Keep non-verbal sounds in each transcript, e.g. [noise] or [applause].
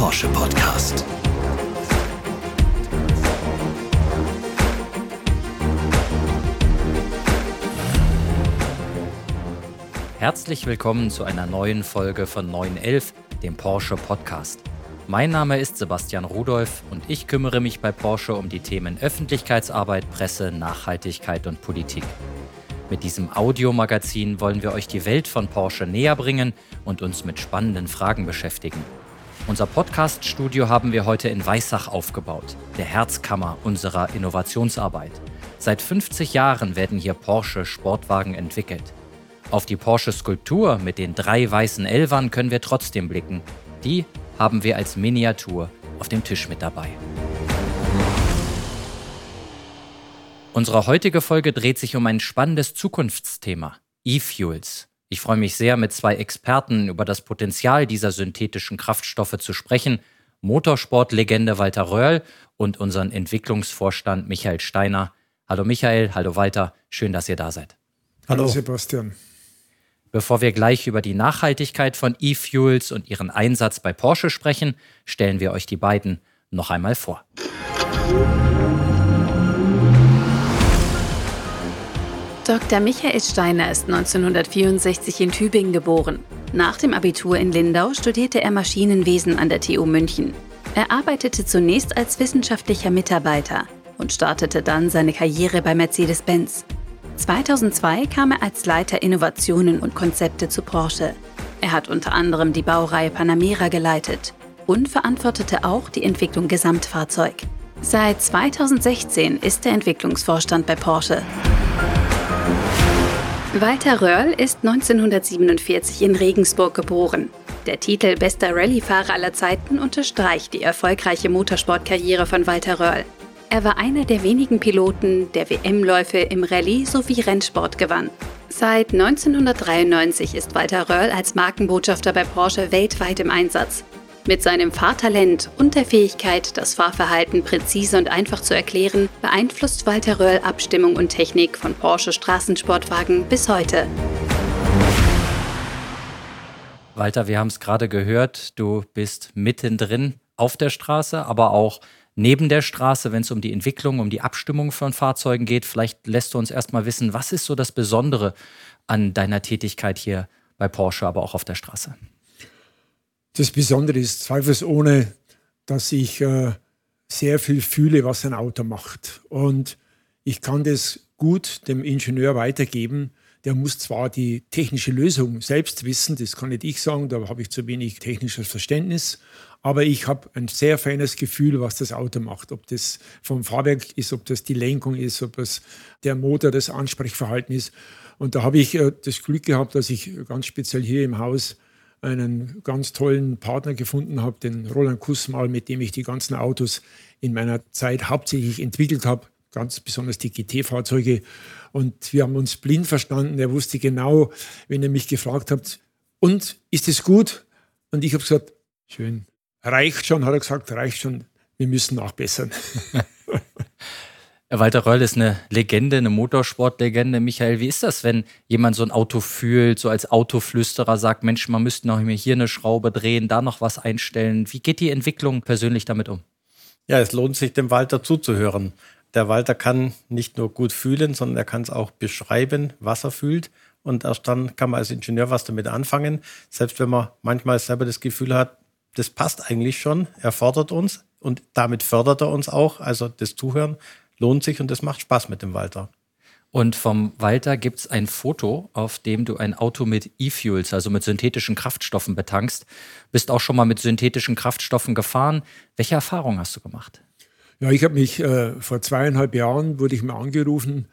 Porsche Podcast. Herzlich willkommen zu einer neuen Folge von 911, dem Porsche Podcast. Mein Name ist Sebastian Rudolph und ich kümmere mich bei Porsche um die Themen Öffentlichkeitsarbeit, Presse, Nachhaltigkeit und Politik. Mit diesem Audiomagazin wollen wir euch die Welt von Porsche näher bringen und uns mit spannenden Fragen beschäftigen. Unser Podcast-Studio haben wir heute in Weissach aufgebaut, der Herzkammer unserer Innovationsarbeit. Seit 50 Jahren werden hier Porsche Sportwagen entwickelt. Auf die Porsche Skulptur mit den drei weißen Elvern können wir trotzdem blicken. Die haben wir als Miniatur auf dem Tisch mit dabei. Unsere heutige Folge dreht sich um ein spannendes Zukunftsthema, E-Fuels. Ich freue mich sehr, mit zwei Experten über das Potenzial dieser synthetischen Kraftstoffe zu sprechen. Motorsportlegende Walter Röhrl und unseren Entwicklungsvorstand Michael Steiner. Hallo Michael, hallo Walter, schön, dass ihr da seid. Hallo Sebastian. Bevor wir gleich über die Nachhaltigkeit von E-Fuels und ihren Einsatz bei Porsche sprechen, stellen wir euch die beiden noch einmal vor. Dr. Michael Steiner ist 1964 in Tübingen geboren. Nach dem Abitur in Lindau studierte er Maschinenwesen an der TU München. Er arbeitete zunächst als wissenschaftlicher Mitarbeiter und startete dann seine Karriere bei Mercedes-Benz. 2002 kam er als Leiter Innovationen und Konzepte zu Porsche. Er hat unter anderem die Baureihe Panamera geleitet und verantwortete auch die Entwicklung Gesamtfahrzeug. Seit 2016 ist er Entwicklungsvorstand bei Porsche. Walter Röhrl ist 1947 in Regensburg geboren. Der Titel Bester Rallyefahrer aller Zeiten unterstreicht die erfolgreiche Motorsportkarriere von Walter Röhrl. Er war einer der wenigen Piloten, der WM-Läufe im Rallye sowie Rennsport gewann. Seit 1993 ist Walter Röhrl als Markenbotschafter bei Porsche weltweit im Einsatz. Mit seinem Fahrtalent und der Fähigkeit, das Fahrverhalten präzise und einfach zu erklären, beeinflusst Walter Röhrl Abstimmung und Technik von Porsche Straßensportwagen bis heute. Walter, wir haben es gerade gehört, du bist mittendrin auf der Straße, aber auch neben der Straße, wenn es um die Entwicklung, um die Abstimmung von Fahrzeugen geht. Vielleicht lässt du uns erstmal wissen, was ist so das Besondere an deiner Tätigkeit hier bei Porsche, aber auch auf der Straße? Das Besondere ist zweifelsohne, dass ich äh, sehr viel fühle, was ein Auto macht. Und ich kann das gut dem Ingenieur weitergeben. Der muss zwar die technische Lösung selbst wissen, das kann nicht ich sagen, da habe ich zu wenig technisches Verständnis, aber ich habe ein sehr feines Gefühl, was das Auto macht. Ob das vom Fahrwerk ist, ob das die Lenkung ist, ob das der Motor, das Ansprechverhalten ist. Und da habe ich äh, das Glück gehabt, dass ich ganz speziell hier im Haus einen ganz tollen Partner gefunden habe, den Roland Kussmal, mit dem ich die ganzen Autos in meiner Zeit hauptsächlich entwickelt habe, ganz besonders die GT-Fahrzeuge. Und wir haben uns blind verstanden. Er wusste genau, wenn er mich gefragt hat, und ist es gut? Und ich habe gesagt, schön, reicht schon, hat er gesagt, reicht schon, wir müssen nachbessern. [laughs] Walter Röll ist eine Legende, eine Motorsportlegende. Michael, wie ist das, wenn jemand so ein Auto fühlt, so als Autoflüsterer sagt, Mensch, man müsste noch hier eine Schraube drehen, da noch was einstellen. Wie geht die Entwicklung persönlich damit um? Ja, es lohnt sich, dem Walter zuzuhören. Der Walter kann nicht nur gut fühlen, sondern er kann es auch beschreiben, was er fühlt. Und erst dann kann man als Ingenieur was damit anfangen. Selbst wenn man manchmal selber das Gefühl hat, das passt eigentlich schon, er fordert uns und damit fördert er uns auch. Also das Zuhören lohnt sich und es macht Spaß mit dem Walter. Und vom Walter gibt es ein Foto, auf dem du ein Auto mit E-Fuels, also mit synthetischen Kraftstoffen betankst. Bist auch schon mal mit synthetischen Kraftstoffen gefahren. Welche Erfahrungen hast du gemacht? Ja, ich habe mich äh, vor zweieinhalb Jahren wurde ich mal angerufen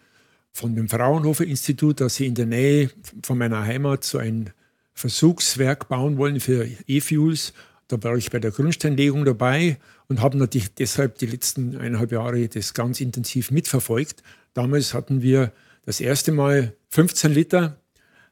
von dem Fraunhofer Institut, dass sie in der Nähe von meiner Heimat so ein Versuchswerk bauen wollen für E-Fuels. Da war ich bei der Grundsteinlegung dabei und habe natürlich deshalb die letzten eineinhalb Jahre das ganz intensiv mitverfolgt. Damals hatten wir das erste Mal 15 Liter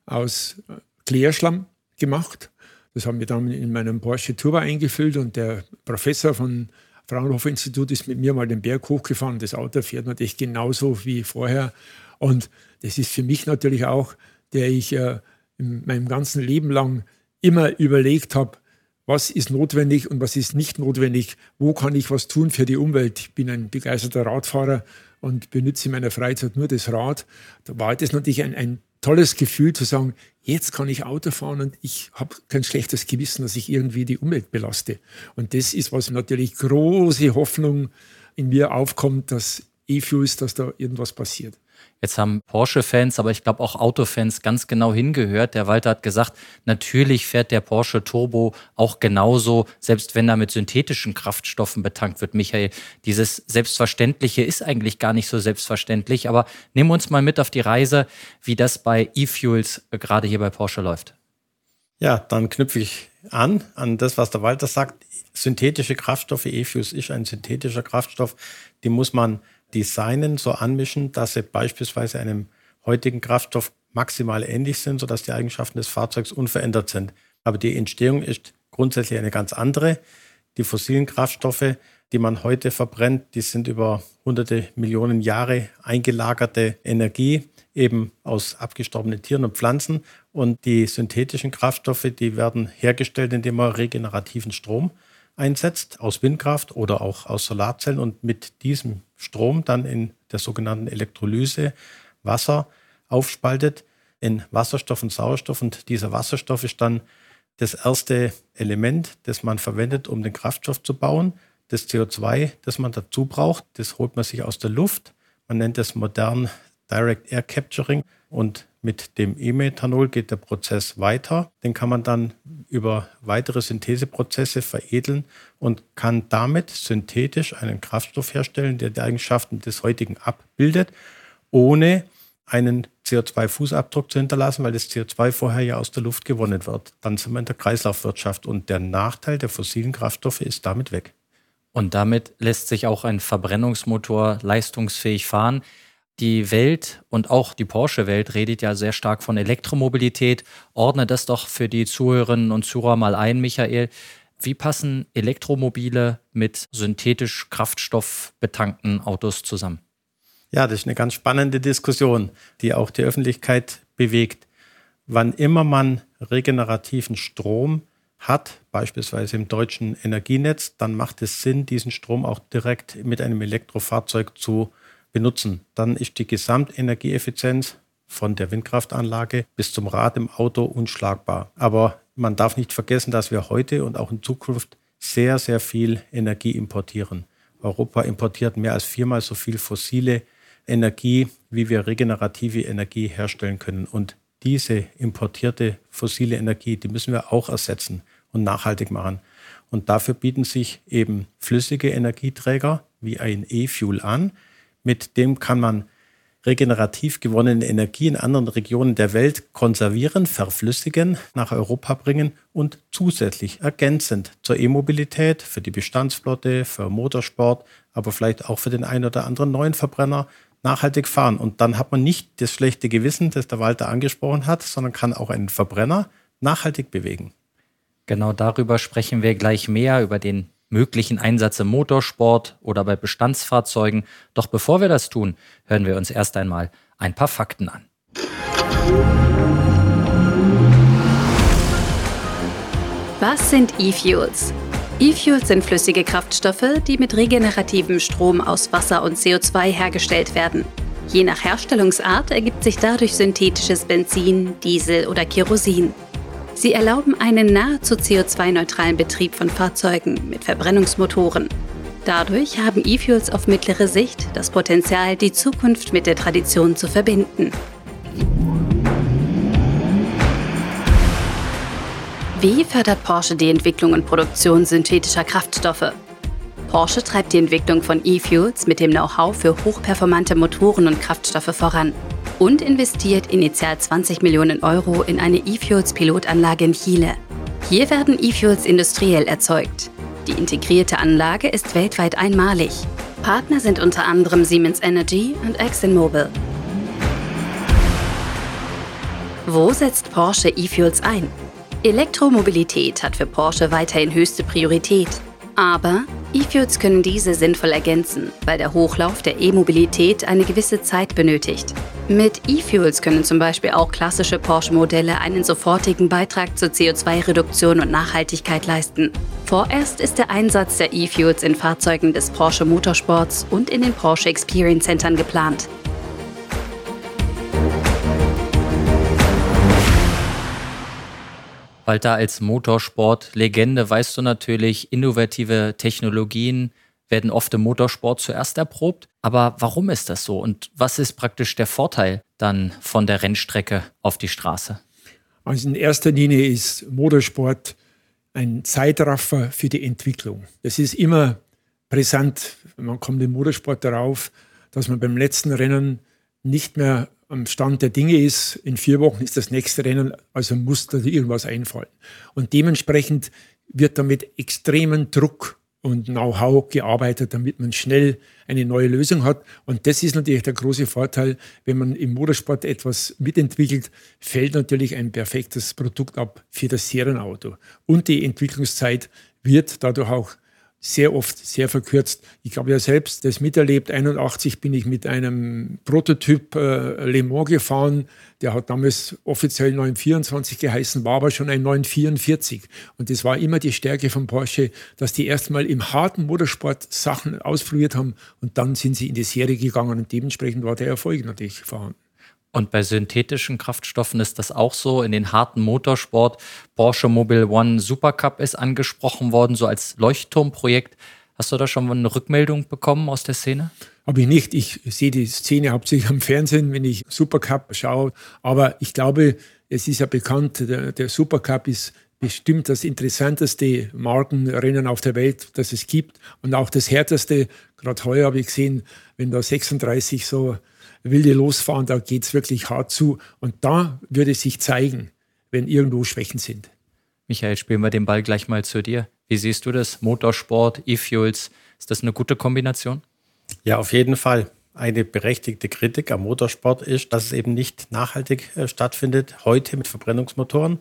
aus äh, Klärschlamm gemacht. Das haben wir dann in meinem Porsche Turbo eingefüllt und der Professor von Fraunhofer Institut ist mit mir mal den Berg hochgefahren. Das Auto fährt natürlich genauso wie vorher. Und das ist für mich natürlich auch, der ich äh, in meinem ganzen Leben lang immer überlegt habe, was ist notwendig und was ist nicht notwendig, wo kann ich was tun für die Umwelt. Ich bin ein begeisterter Radfahrer und benutze in meiner Freizeit nur das Rad. Da war das natürlich ein, ein tolles Gefühl zu sagen, jetzt kann ich Auto fahren und ich habe kein schlechtes Gewissen, dass ich irgendwie die Umwelt belaste. Und das ist, was natürlich große Hoffnung in mir aufkommt, dass E-Fuels, dass da irgendwas passiert. Jetzt haben Porsche-Fans, aber ich glaube auch Autofans ganz genau hingehört. Der Walter hat gesagt, natürlich fährt der Porsche Turbo auch genauso, selbst wenn er mit synthetischen Kraftstoffen betankt wird. Michael, dieses Selbstverständliche ist eigentlich gar nicht so selbstverständlich. Aber nehmen wir uns mal mit auf die Reise, wie das bei E-Fuels gerade hier bei Porsche läuft. Ja, dann knüpfe ich an, an das, was der Walter sagt. Synthetische Kraftstoffe, E-Fuels ist ein synthetischer Kraftstoff, die muss man designen, so anmischen, dass sie beispielsweise einem heutigen Kraftstoff maximal ähnlich sind, sodass die Eigenschaften des Fahrzeugs unverändert sind. Aber die Entstehung ist grundsätzlich eine ganz andere. Die fossilen Kraftstoffe, die man heute verbrennt, die sind über hunderte Millionen Jahre eingelagerte Energie, eben aus abgestorbenen Tieren und Pflanzen. Und die synthetischen Kraftstoffe, die werden hergestellt, indem man regenerativen Strom einsetzt, aus Windkraft oder auch aus Solarzellen und mit diesem Strom dann in der sogenannten Elektrolyse Wasser aufspaltet in Wasserstoff und Sauerstoff. Und dieser Wasserstoff ist dann das erste Element, das man verwendet, um den Kraftstoff zu bauen. Das CO2, das man dazu braucht, das holt man sich aus der Luft. Man nennt es modern Direct Air Capturing und mit dem E-Methanol geht der Prozess weiter. Den kann man dann über weitere Syntheseprozesse veredeln und kann damit synthetisch einen Kraftstoff herstellen, der die Eigenschaften des heutigen abbildet, ohne einen CO2-Fußabdruck zu hinterlassen, weil das CO2 vorher ja aus der Luft gewonnen wird. Dann sind wir in der Kreislaufwirtschaft und der Nachteil der fossilen Kraftstoffe ist damit weg. Und damit lässt sich auch ein Verbrennungsmotor leistungsfähig fahren. Die Welt und auch die Porsche-Welt redet ja sehr stark von Elektromobilität. Ordne das doch für die Zuhörerinnen und Zuhörer mal ein, Michael. Wie passen Elektromobile mit synthetisch kraftstoffbetankten Autos zusammen? Ja, das ist eine ganz spannende Diskussion, die auch die Öffentlichkeit bewegt. Wann immer man regenerativen Strom hat, beispielsweise im deutschen Energienetz, dann macht es Sinn, diesen Strom auch direkt mit einem Elektrofahrzeug zu benutzen, dann ist die Gesamtenergieeffizienz von der Windkraftanlage bis zum Rad im Auto unschlagbar. Aber man darf nicht vergessen, dass wir heute und auch in Zukunft sehr, sehr viel Energie importieren. Europa importiert mehr als viermal so viel fossile Energie, wie wir regenerative Energie herstellen können. Und diese importierte fossile Energie, die müssen wir auch ersetzen und nachhaltig machen. Und dafür bieten sich eben flüssige Energieträger wie ein E-Fuel an, mit dem kann man regenerativ gewonnene Energie in anderen Regionen der Welt konservieren, verflüssigen, nach Europa bringen und zusätzlich ergänzend zur E-Mobilität für die Bestandsflotte, für Motorsport, aber vielleicht auch für den einen oder anderen neuen Verbrenner nachhaltig fahren. Und dann hat man nicht das schlechte Gewissen, das der Walter angesprochen hat, sondern kann auch einen Verbrenner nachhaltig bewegen. Genau darüber sprechen wir gleich mehr, über den möglichen Einsatz im Motorsport oder bei Bestandsfahrzeugen. Doch bevor wir das tun, hören wir uns erst einmal ein paar Fakten an. Was sind E-Fuels? E-Fuels sind flüssige Kraftstoffe, die mit regenerativem Strom aus Wasser und CO2 hergestellt werden. Je nach Herstellungsart ergibt sich dadurch synthetisches Benzin, Diesel oder Kerosin. Sie erlauben einen nahezu CO2-neutralen Betrieb von Fahrzeugen mit Verbrennungsmotoren. Dadurch haben E-Fuels auf mittlere Sicht das Potenzial, die Zukunft mit der Tradition zu verbinden. Wie fördert Porsche die Entwicklung und Produktion synthetischer Kraftstoffe? Porsche treibt die Entwicklung von E-Fuels mit dem Know-how für hochperformante Motoren und Kraftstoffe voran und investiert initial 20 Millionen Euro in eine E-Fuels-Pilotanlage in Chile. Hier werden E-Fuels industriell erzeugt. Die integrierte Anlage ist weltweit einmalig. Partner sind unter anderem Siemens Energy und ExxonMobil. Wo setzt Porsche E-Fuels ein? Elektromobilität hat für Porsche weiterhin höchste Priorität. Aber E-Fuels können diese sinnvoll ergänzen, weil der Hochlauf der E-Mobilität eine gewisse Zeit benötigt. Mit E-Fuels können zum Beispiel auch klassische Porsche-Modelle einen sofortigen Beitrag zur CO2-Reduktion und Nachhaltigkeit leisten. Vorerst ist der Einsatz der E-Fuels in Fahrzeugen des Porsche Motorsports und in den Porsche Experience Centern geplant. Walter, als Motorsport-Legende weißt du natürlich, innovative Technologien werden oft im Motorsport zuerst erprobt. Aber warum ist das so und was ist praktisch der Vorteil dann von der Rennstrecke auf die Straße? Also in erster Linie ist Motorsport ein Zeitraffer für die Entwicklung. Das ist immer brisant. Man kommt im Motorsport darauf, dass man beim letzten Rennen nicht mehr am Stand der Dinge ist. In vier Wochen ist das nächste Rennen, also muss da irgendwas einfallen. Und dementsprechend wird damit extremen Druck und Know-how gearbeitet, damit man schnell eine neue Lösung hat. Und das ist natürlich der große Vorteil, wenn man im Motorsport etwas mitentwickelt, fällt natürlich ein perfektes Produkt ab für das Serienauto. Und die Entwicklungszeit wird dadurch auch sehr oft sehr verkürzt. Ich habe ja selbst das miterlebt. 81 bin ich mit einem Prototyp äh, Le Mans gefahren. Der hat damals offiziell 924 geheißen, war aber schon ein 944. Und das war immer die Stärke von Porsche, dass die erstmal im harten Motorsport Sachen ausprobiert haben und dann sind sie in die Serie gegangen und dementsprechend war der Erfolg natürlich vorhanden. Und bei synthetischen Kraftstoffen ist das auch so. In den harten Motorsport, Porsche Mobile One Supercup ist angesprochen worden, so als Leuchtturmprojekt. Hast du da schon mal eine Rückmeldung bekommen aus der Szene? Habe ich nicht. Ich sehe die Szene hauptsächlich am Fernsehen, wenn ich Supercup schaue. Aber ich glaube, es ist ja bekannt, der, der Supercup ist bestimmt das interessanteste Markenrennen auf der Welt, das es gibt. Und auch das härteste. Gerade heuer habe ich gesehen, wenn da 36 so wilde losfahren, da geht es wirklich hart zu. Und da würde es sich zeigen, wenn irgendwo Schwächen sind. Michael, spielen wir den Ball gleich mal zu dir. Wie siehst du das? Motorsport, E-Fuels, ist das eine gute Kombination? Ja, auf jeden Fall. Eine berechtigte Kritik am Motorsport ist, dass es eben nicht nachhaltig äh, stattfindet. Heute mit Verbrennungsmotoren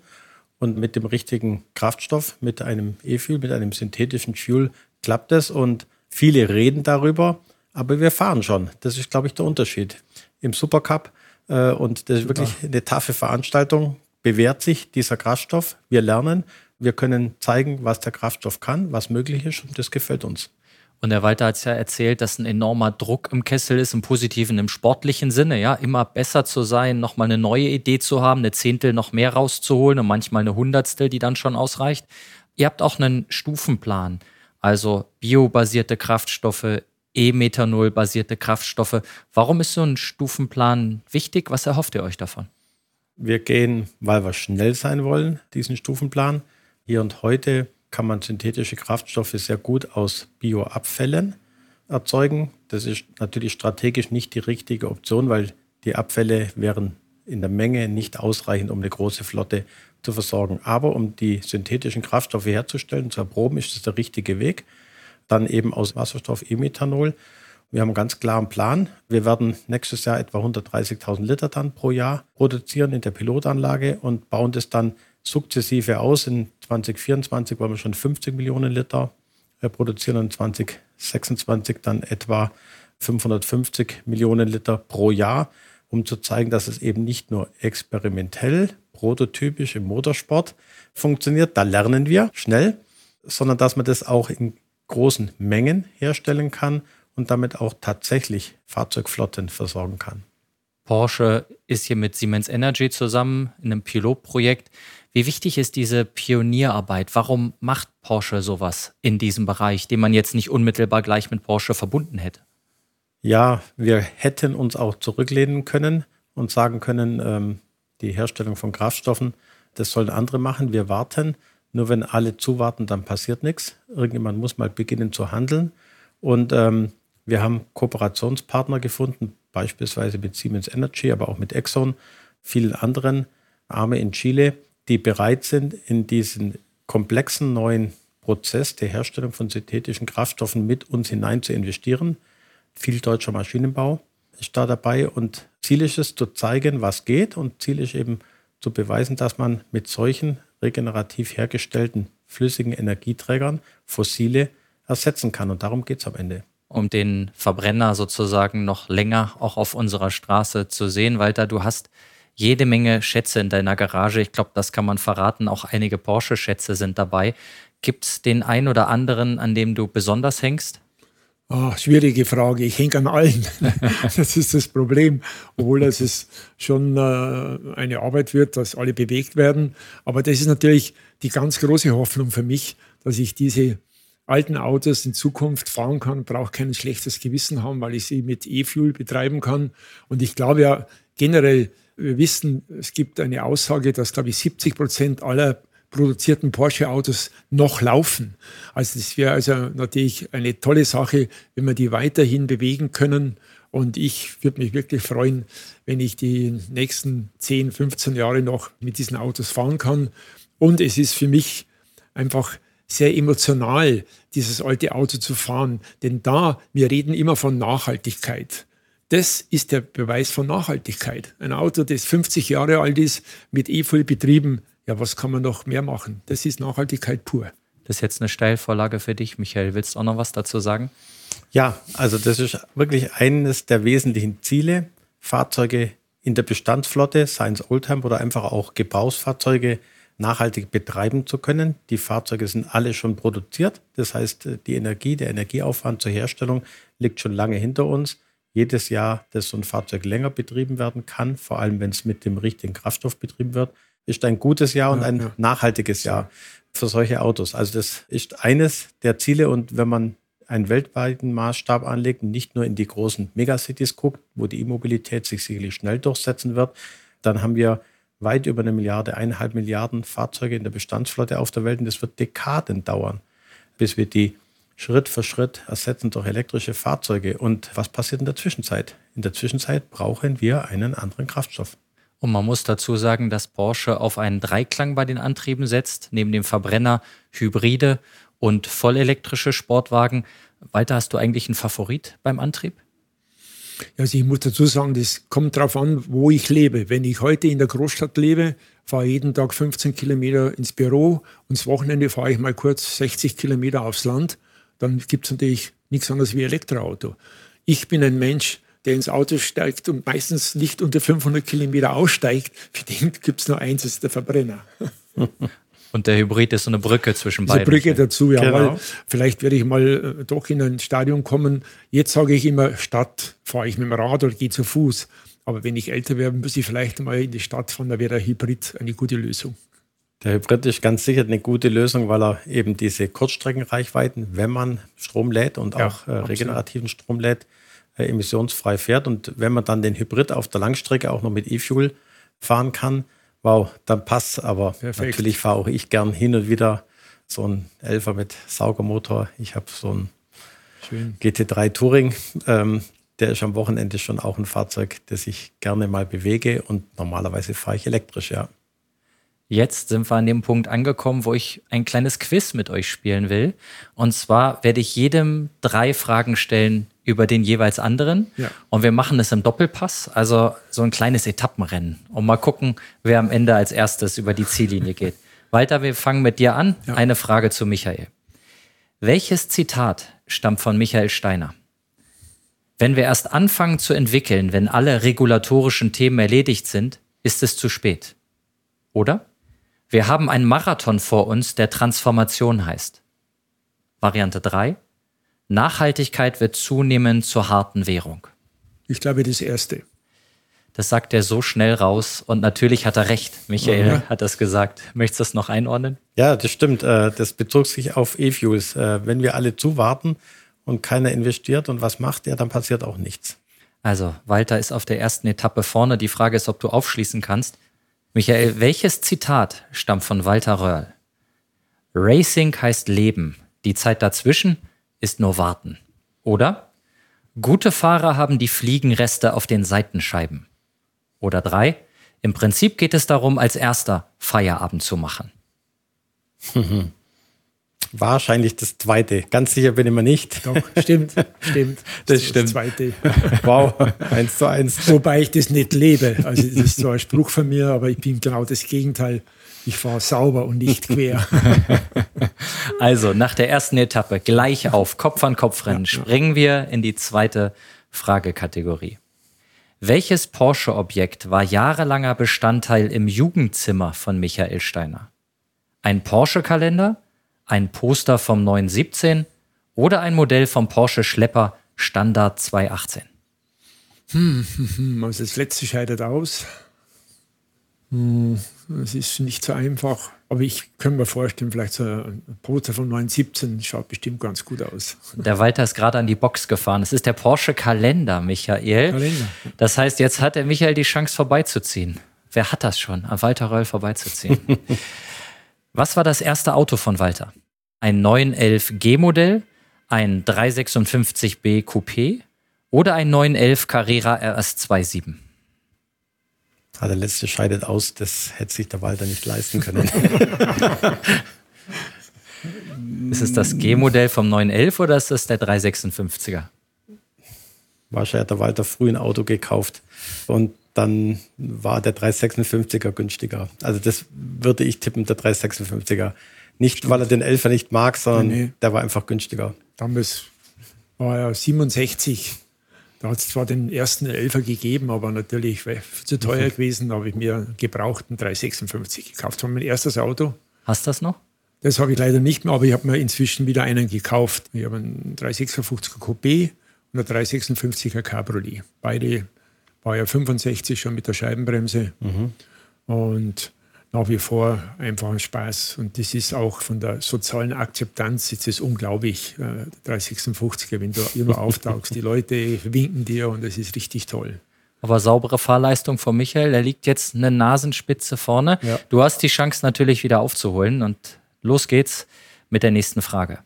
und mit dem richtigen Kraftstoff, mit einem E-Fuel, mit einem synthetischen Fuel klappt es. Und viele reden darüber, aber wir fahren schon. Das ist, glaube ich, der Unterschied. Im Supercup, äh, und das ist wirklich eine taffe Veranstaltung, bewährt sich dieser Kraftstoff. Wir lernen, wir können zeigen, was der Kraftstoff kann, was möglich ist und das gefällt uns. Und der Walter hat es ja erzählt, dass ein enormer Druck im Kessel ist, im positiven, im sportlichen Sinne, ja, immer besser zu sein, nochmal eine neue Idee zu haben, eine Zehntel noch mehr rauszuholen und manchmal eine Hundertstel, die dann schon ausreicht. Ihr habt auch einen Stufenplan, also biobasierte Kraftstoffe, E-Methanol-basierte Kraftstoffe. Warum ist so ein Stufenplan wichtig? Was erhofft ihr euch davon? Wir gehen, weil wir schnell sein wollen, diesen Stufenplan. Hier und heute kann man synthetische Kraftstoffe sehr gut aus Bioabfällen erzeugen. Das ist natürlich strategisch nicht die richtige Option, weil die Abfälle wären in der Menge nicht ausreichend, um eine große Flotte zu versorgen. Aber um die synthetischen Kraftstoffe herzustellen, zu erproben, ist das der richtige Weg dann eben aus Wasserstoff E-Methanol. Wir haben einen ganz klaren Plan. Wir werden nächstes Jahr etwa 130.000 Liter dann pro Jahr produzieren in der Pilotanlage und bauen das dann sukzessive aus. In 2024 wollen wir schon 50 Millionen Liter äh, produzieren und 2026 dann etwa 550 Millionen Liter pro Jahr, um zu zeigen, dass es eben nicht nur experimentell, prototypisch im Motorsport funktioniert, da lernen wir schnell, sondern dass man das auch in großen Mengen herstellen kann und damit auch tatsächlich Fahrzeugflotten versorgen kann. Porsche ist hier mit Siemens Energy zusammen in einem Pilotprojekt. Wie wichtig ist diese Pionierarbeit? Warum macht Porsche sowas in diesem Bereich, den man jetzt nicht unmittelbar gleich mit Porsche verbunden hätte? Ja, wir hätten uns auch zurücklehnen können und sagen können, ähm, die Herstellung von Kraftstoffen, das sollen andere machen. Wir warten. Nur wenn alle zuwarten, dann passiert nichts. Irgendjemand muss mal beginnen zu handeln. Und ähm, wir haben Kooperationspartner gefunden, beispielsweise mit Siemens Energy, aber auch mit Exxon, vielen anderen Arme in Chile, die bereit sind, in diesen komplexen neuen Prozess der Herstellung von synthetischen Kraftstoffen mit uns hinein zu investieren. Viel deutscher Maschinenbau ist da dabei und Ziel ist es zu zeigen, was geht und Ziel ist eben zu beweisen, dass man mit solchen regenerativ hergestellten flüssigen Energieträgern fossile ersetzen kann. Und darum geht es am Ende. um den Verbrenner sozusagen noch länger auch auf unserer Straße zu sehen. Walter, du hast jede Menge Schätze in deiner Garage. Ich glaube, das kann man verraten. Auch einige Porsche-Schätze sind dabei. Gibt es den einen oder anderen, an dem du besonders hängst? Ah, schwierige Frage. Ich hänge an allen. [laughs] das ist das Problem. Obwohl das ist schon äh, eine Arbeit wird, dass alle bewegt werden. Aber das ist natürlich die ganz große Hoffnung für mich, dass ich diese alten Autos in Zukunft fahren kann, brauche kein schlechtes Gewissen haben, weil ich sie mit E-Fuel betreiben kann. Und ich glaube ja generell, wir wissen, es gibt eine Aussage, dass, glaube ich, 70 Prozent aller produzierten Porsche-Autos noch laufen. Also das wäre also natürlich eine tolle Sache, wenn wir die weiterhin bewegen können. Und ich würde mich wirklich freuen, wenn ich die nächsten 10, 15 Jahre noch mit diesen Autos fahren kann. Und es ist für mich einfach sehr emotional, dieses alte Auto zu fahren. Denn da, wir reden immer von Nachhaltigkeit. Das ist der Beweis von Nachhaltigkeit. Ein Auto, das 50 Jahre alt ist, mit E-Fuel betrieben, ja, was kann man noch mehr machen? Das ist Nachhaltigkeit pur. Das ist jetzt eine Steilvorlage für dich, Michael. Willst du auch noch was dazu sagen? Ja, also das ist wirklich eines der wesentlichen Ziele, Fahrzeuge in der Bestandsflotte, seien es Oldtimer oder einfach auch Gebrauchsfahrzeuge, nachhaltig betreiben zu können. Die Fahrzeuge sind alle schon produziert. Das heißt, die Energie, der Energieaufwand zur Herstellung liegt schon lange hinter uns. Jedes Jahr, dass so ein Fahrzeug länger betrieben werden kann, vor allem wenn es mit dem richtigen Kraftstoff betrieben wird, ist ein gutes Jahr und ein ja. nachhaltiges Jahr für solche Autos. Also das ist eines der Ziele und wenn man einen weltweiten Maßstab anlegt und nicht nur in die großen Megacities guckt, wo die E-Mobilität sich sicherlich schnell durchsetzen wird, dann haben wir weit über eine Milliarde, eineinhalb Milliarden Fahrzeuge in der Bestandsflotte auf der Welt und das wird Dekaden dauern, bis wir die Schritt für Schritt ersetzen durch elektrische Fahrzeuge. Und was passiert in der Zwischenzeit? In der Zwischenzeit brauchen wir einen anderen Kraftstoff. Und man muss dazu sagen, dass Porsche auf einen Dreiklang bei den Antrieben setzt, neben dem Verbrenner, Hybride und vollelektrische Sportwagen. Walter, hast du eigentlich einen Favorit beim Antrieb? Also ich muss dazu sagen, das kommt darauf an, wo ich lebe. Wenn ich heute in der Großstadt lebe, fahre ich jeden Tag 15 Kilometer ins Büro und das Wochenende fahre ich mal kurz 60 Kilometer aufs Land. Dann gibt es natürlich nichts anderes wie Elektroauto. Ich bin ein Mensch, der ins Auto steigt und meistens nicht unter 500 Kilometer aussteigt, für den gibt es nur eins, das ist der Verbrenner. [laughs] Und der Hybrid ist so eine Brücke zwischen beiden. Eine Brücke dazu, ja. Genau. Weil vielleicht werde ich mal äh, doch in ein Stadion kommen. Jetzt sage ich immer, Stadt fahre ich mit dem Rad oder gehe zu Fuß. Aber wenn ich älter werde, muss ich vielleicht mal in die Stadt fahren, da wäre der Hybrid eine gute Lösung. Der Hybrid ist ganz sicher eine gute Lösung, weil er eben diese Kurzstreckenreichweiten, wenn man Strom lädt und ja, auch äh, regenerativen Strom lädt, äh, emissionsfrei fährt. Und wenn man dann den Hybrid auf der Langstrecke auch noch mit E-Fuel fahren kann, wow, dann passt. Aber Perfekt. natürlich fahre auch ich gern hin und wieder so ein Elfer mit Saugermotor. Ich habe so ein Schön. GT3 Touring. Ähm, der ist am Wochenende schon auch ein Fahrzeug, das ich gerne mal bewege und normalerweise fahre ich elektrisch, ja. Jetzt sind wir an dem Punkt angekommen, wo ich ein kleines Quiz mit euch spielen will. Und zwar werde ich jedem drei Fragen stellen über den jeweils anderen. Ja. Und wir machen es im Doppelpass, also so ein kleines Etappenrennen. Und mal gucken, wer am Ende als erstes über die Ziellinie [laughs] geht. Walter, wir fangen mit dir an. Ja. Eine Frage zu Michael. Welches Zitat stammt von Michael Steiner? Wenn wir erst anfangen zu entwickeln, wenn alle regulatorischen Themen erledigt sind, ist es zu spät. Oder? Wir haben einen Marathon vor uns, der Transformation heißt. Variante 3. Nachhaltigkeit wird zunehmend zur harten Währung. Ich glaube, das erste. Das sagt er so schnell raus und natürlich hat er recht. Michael ja. hat das gesagt. Möchtest du das noch einordnen? Ja, das stimmt. Äh, das bezog sich auf E-Fuels. Äh, wenn wir alle zuwarten und keiner investiert und was macht, ja, dann passiert auch nichts. Also, Walter ist auf der ersten Etappe vorne. Die Frage ist, ob du aufschließen kannst. Michael, welches Zitat stammt von Walter Röhrl? Racing heißt Leben. Die Zeit dazwischen ist nur Warten. Oder? Gute Fahrer haben die Fliegenreste auf den Seitenscheiben. Oder drei? Im Prinzip geht es darum, als erster Feierabend zu machen. [laughs] Wahrscheinlich das zweite. Ganz sicher bin ich mir nicht. Doch, stimmt, stimmt. [laughs] Das, das stimmt. Das zweite. [laughs] Wow, eins zu eins. Wobei ich das nicht lebe. Also das ist zwar ein Spruch von mir, aber ich bin genau das Gegenteil. Ich fahre sauber und nicht quer. [laughs] Also nach der ersten Etappe gleich auf Kopf an Kopf rennen, springen wir in die zweite Fragekategorie. Welches Porsche-Objekt war jahrelanger Bestandteil im Jugendzimmer von Michael Steiner? Ein Porsche-Kalender, ein Poster vom 917 oder ein Modell vom Porsche Schlepper Standard 218? Hm, [laughs] also das letzte scheidet aus. Hm, es ist nicht so einfach, aber ich könnte mir vorstellen, vielleicht so ein Poster von 917 schaut bestimmt ganz gut aus. Der Walter ist gerade an die Box gefahren. Es ist der Porsche Kalender, Michael. Kalender. Das heißt, jetzt hat der Michael die Chance vorbeizuziehen. Wer hat das schon, an Walter Röll vorbeizuziehen? [laughs] Was war das erste Auto von Walter? Ein 911 G-Modell, ein 356B Coupé oder ein 911 Carrera RS27? Ah, der letzte scheidet aus, das hätte sich der Walter nicht leisten können. [laughs] ist es das G-Modell vom 911 oder ist das der 356er? Wahrscheinlich hat der Walter früh ein Auto gekauft und dann war der 356er günstiger. Also das würde ich tippen, der 356er. Nicht, weil er den 11er nicht mag, sondern nee, nee. der war einfach günstiger. Damals war er 67 da hat es zwar den ersten Elfer gegeben, aber natürlich zu teuer mhm. gewesen. Da habe ich mir einen gebrauchten 356 gekauft. Das war mein erstes Auto. Hast du das noch? Das habe ich leider nicht mehr, aber ich habe mir inzwischen wieder einen gekauft. Ich habe einen 356er Coupé und einen 356er Cabriolet. Beide war ja 65 schon mit der Scheibenbremse. Mhm. Und nach wie vor einfach ein Spaß. Und das ist auch von der sozialen Akzeptanz, ist es unglaublich, äh, 356er, wenn du immer [laughs] auftauchst. Die Leute winken dir und es ist richtig toll. Aber saubere Fahrleistung von Michael, der liegt jetzt eine Nasenspitze vorne. Ja. Du hast die Chance natürlich wieder aufzuholen und los geht's mit der nächsten Frage.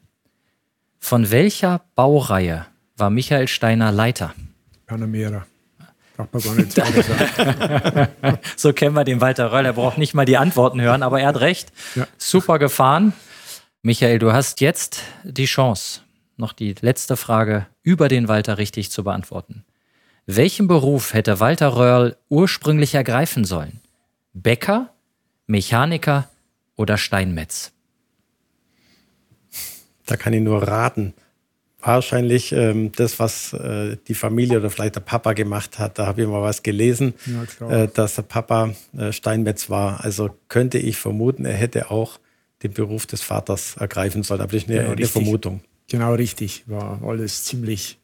Von welcher Baureihe war Michael Steiner Leiter? Panamera. Braucht man gar nicht [laughs] sagen. so kennen wir den Walter Röll. Er braucht nicht mal die Antworten hören, aber er hat recht. Ja. Super gefahren. Michael, du hast jetzt die Chance, noch die letzte Frage über den Walter richtig zu beantworten. Welchen Beruf hätte Walter Röhrl ursprünglich ergreifen sollen? Bäcker, Mechaniker oder Steinmetz? Da kann ich nur raten wahrscheinlich ähm, das, was äh, die Familie oder vielleicht der Papa gemacht hat. Da habe ich mal was gelesen, ja, äh, dass der Papa äh, Steinmetz war. Also könnte ich vermuten, er hätte auch den Beruf des Vaters ergreifen sollen. Aber das ist eine, genau, eine Vermutung. Genau richtig. War alles ziemlich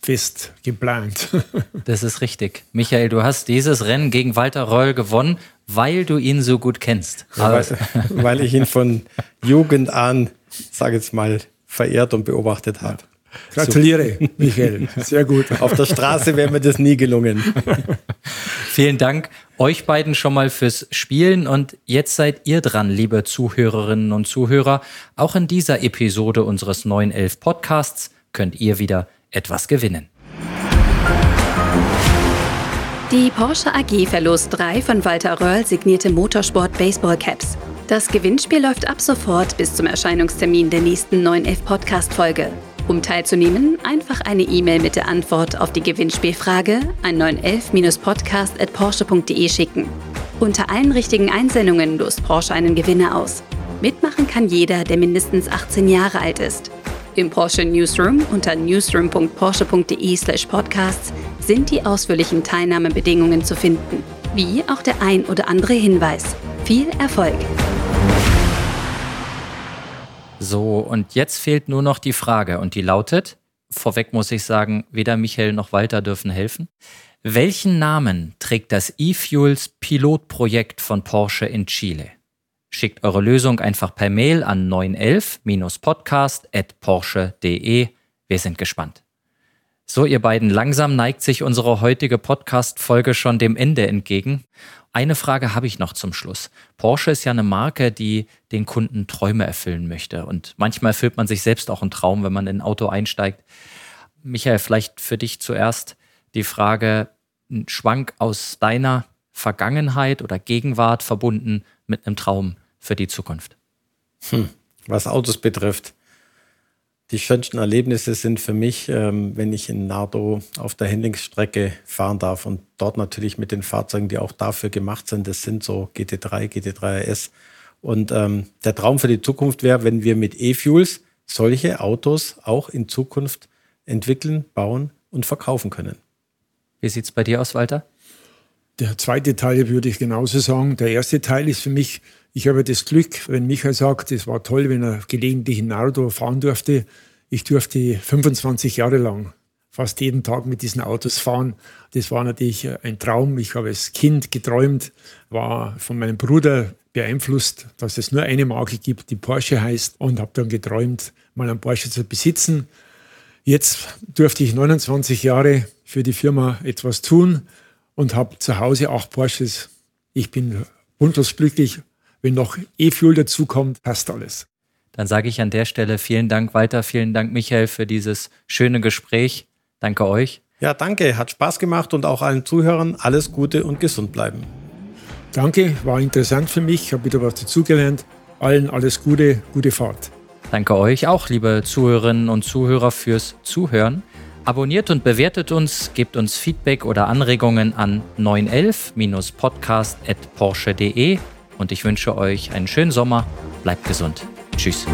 fest geplant. [laughs] das ist richtig. Michael, du hast dieses Rennen gegen Walter Reul gewonnen, weil du ihn so gut kennst. Ja, weil, weil ich ihn von Jugend an, sage jetzt mal, verehrt und beobachtet habe. Gratuliere, so. [laughs] Michael. Sehr gut. [laughs] Auf der Straße wäre mir das nie gelungen. [laughs] Vielen Dank euch beiden schon mal fürs Spielen und jetzt seid ihr dran, liebe Zuhörerinnen und Zuhörer. Auch in dieser Episode unseres 911 Podcasts könnt ihr wieder etwas gewinnen. Die Porsche AG verlost drei von Walter Röhrl signierte Motorsport Baseball Caps. Das Gewinnspiel läuft ab sofort bis zum Erscheinungstermin der nächsten 911 Podcast-Folge. Um teilzunehmen, einfach eine E-Mail mit der Antwort auf die Gewinnspielfrage an 911-podcast.porsche.de schicken. Unter allen richtigen Einsendungen lost Porsche einen Gewinner aus. Mitmachen kann jeder, der mindestens 18 Jahre alt ist. Im Porsche Newsroom unter newsroom.porsche.de/podcasts sind die ausführlichen Teilnahmebedingungen zu finden, wie auch der ein oder andere Hinweis. Viel Erfolg! So, und jetzt fehlt nur noch die Frage und die lautet, vorweg muss ich sagen, weder Michael noch Walter dürfen helfen. Welchen Namen trägt das eFuels Pilotprojekt von Porsche in Chile? Schickt eure Lösung einfach per Mail an 911-podcast.porsche.de. Wir sind gespannt. So, ihr beiden, langsam neigt sich unsere heutige Podcast-Folge schon dem Ende entgegen. Eine Frage habe ich noch zum Schluss. Porsche ist ja eine Marke, die den Kunden Träume erfüllen möchte. Und manchmal erfüllt man sich selbst auch einen Traum, wenn man in ein Auto einsteigt. Michael, vielleicht für dich zuerst die Frage, ein Schwank aus deiner Vergangenheit oder Gegenwart verbunden mit einem Traum für die Zukunft. Hm. was Autos betrifft. Die schönsten Erlebnisse sind für mich, ähm, wenn ich in Nardo auf der Handlingsstrecke fahren darf und dort natürlich mit den Fahrzeugen, die auch dafür gemacht sind. Das sind so GT3, GT3 RS. Und ähm, der Traum für die Zukunft wäre, wenn wir mit E-Fuels solche Autos auch in Zukunft entwickeln, bauen und verkaufen können. Wie sieht es bei dir aus, Walter? Der zweite Teil würde ich genauso sagen. Der erste Teil ist für mich ich habe das Glück, wenn Michael sagt, es war toll, wenn er gelegentlich in Nardo fahren durfte. Ich durfte 25 Jahre lang fast jeden Tag mit diesen Autos fahren. Das war natürlich ein Traum. Ich habe als Kind geträumt, war von meinem Bruder beeinflusst, dass es nur eine Marke gibt, die Porsche heißt und habe dann geträumt, mal einen Porsche zu besitzen. Jetzt durfte ich 29 Jahre für die Firma etwas tun und habe zu Hause acht Porsches. Ich bin wunderlos glücklich wenn noch E-Fuel dazukommt, passt alles. Dann sage ich an der Stelle vielen Dank, Walter, vielen Dank, Michael, für dieses schöne Gespräch. Danke euch. Ja, danke. Hat Spaß gemacht und auch allen Zuhörern alles Gute und gesund bleiben. Danke, war interessant für mich, habe wieder was dazugelernt. Allen alles Gute, gute Fahrt. Danke euch auch, liebe Zuhörerinnen und Zuhörer, fürs Zuhören. Abonniert und bewertet uns, gebt uns Feedback oder Anregungen an 911-podcast.porsche.de und ich wünsche euch einen schönen Sommer. Bleibt gesund. Tschüss.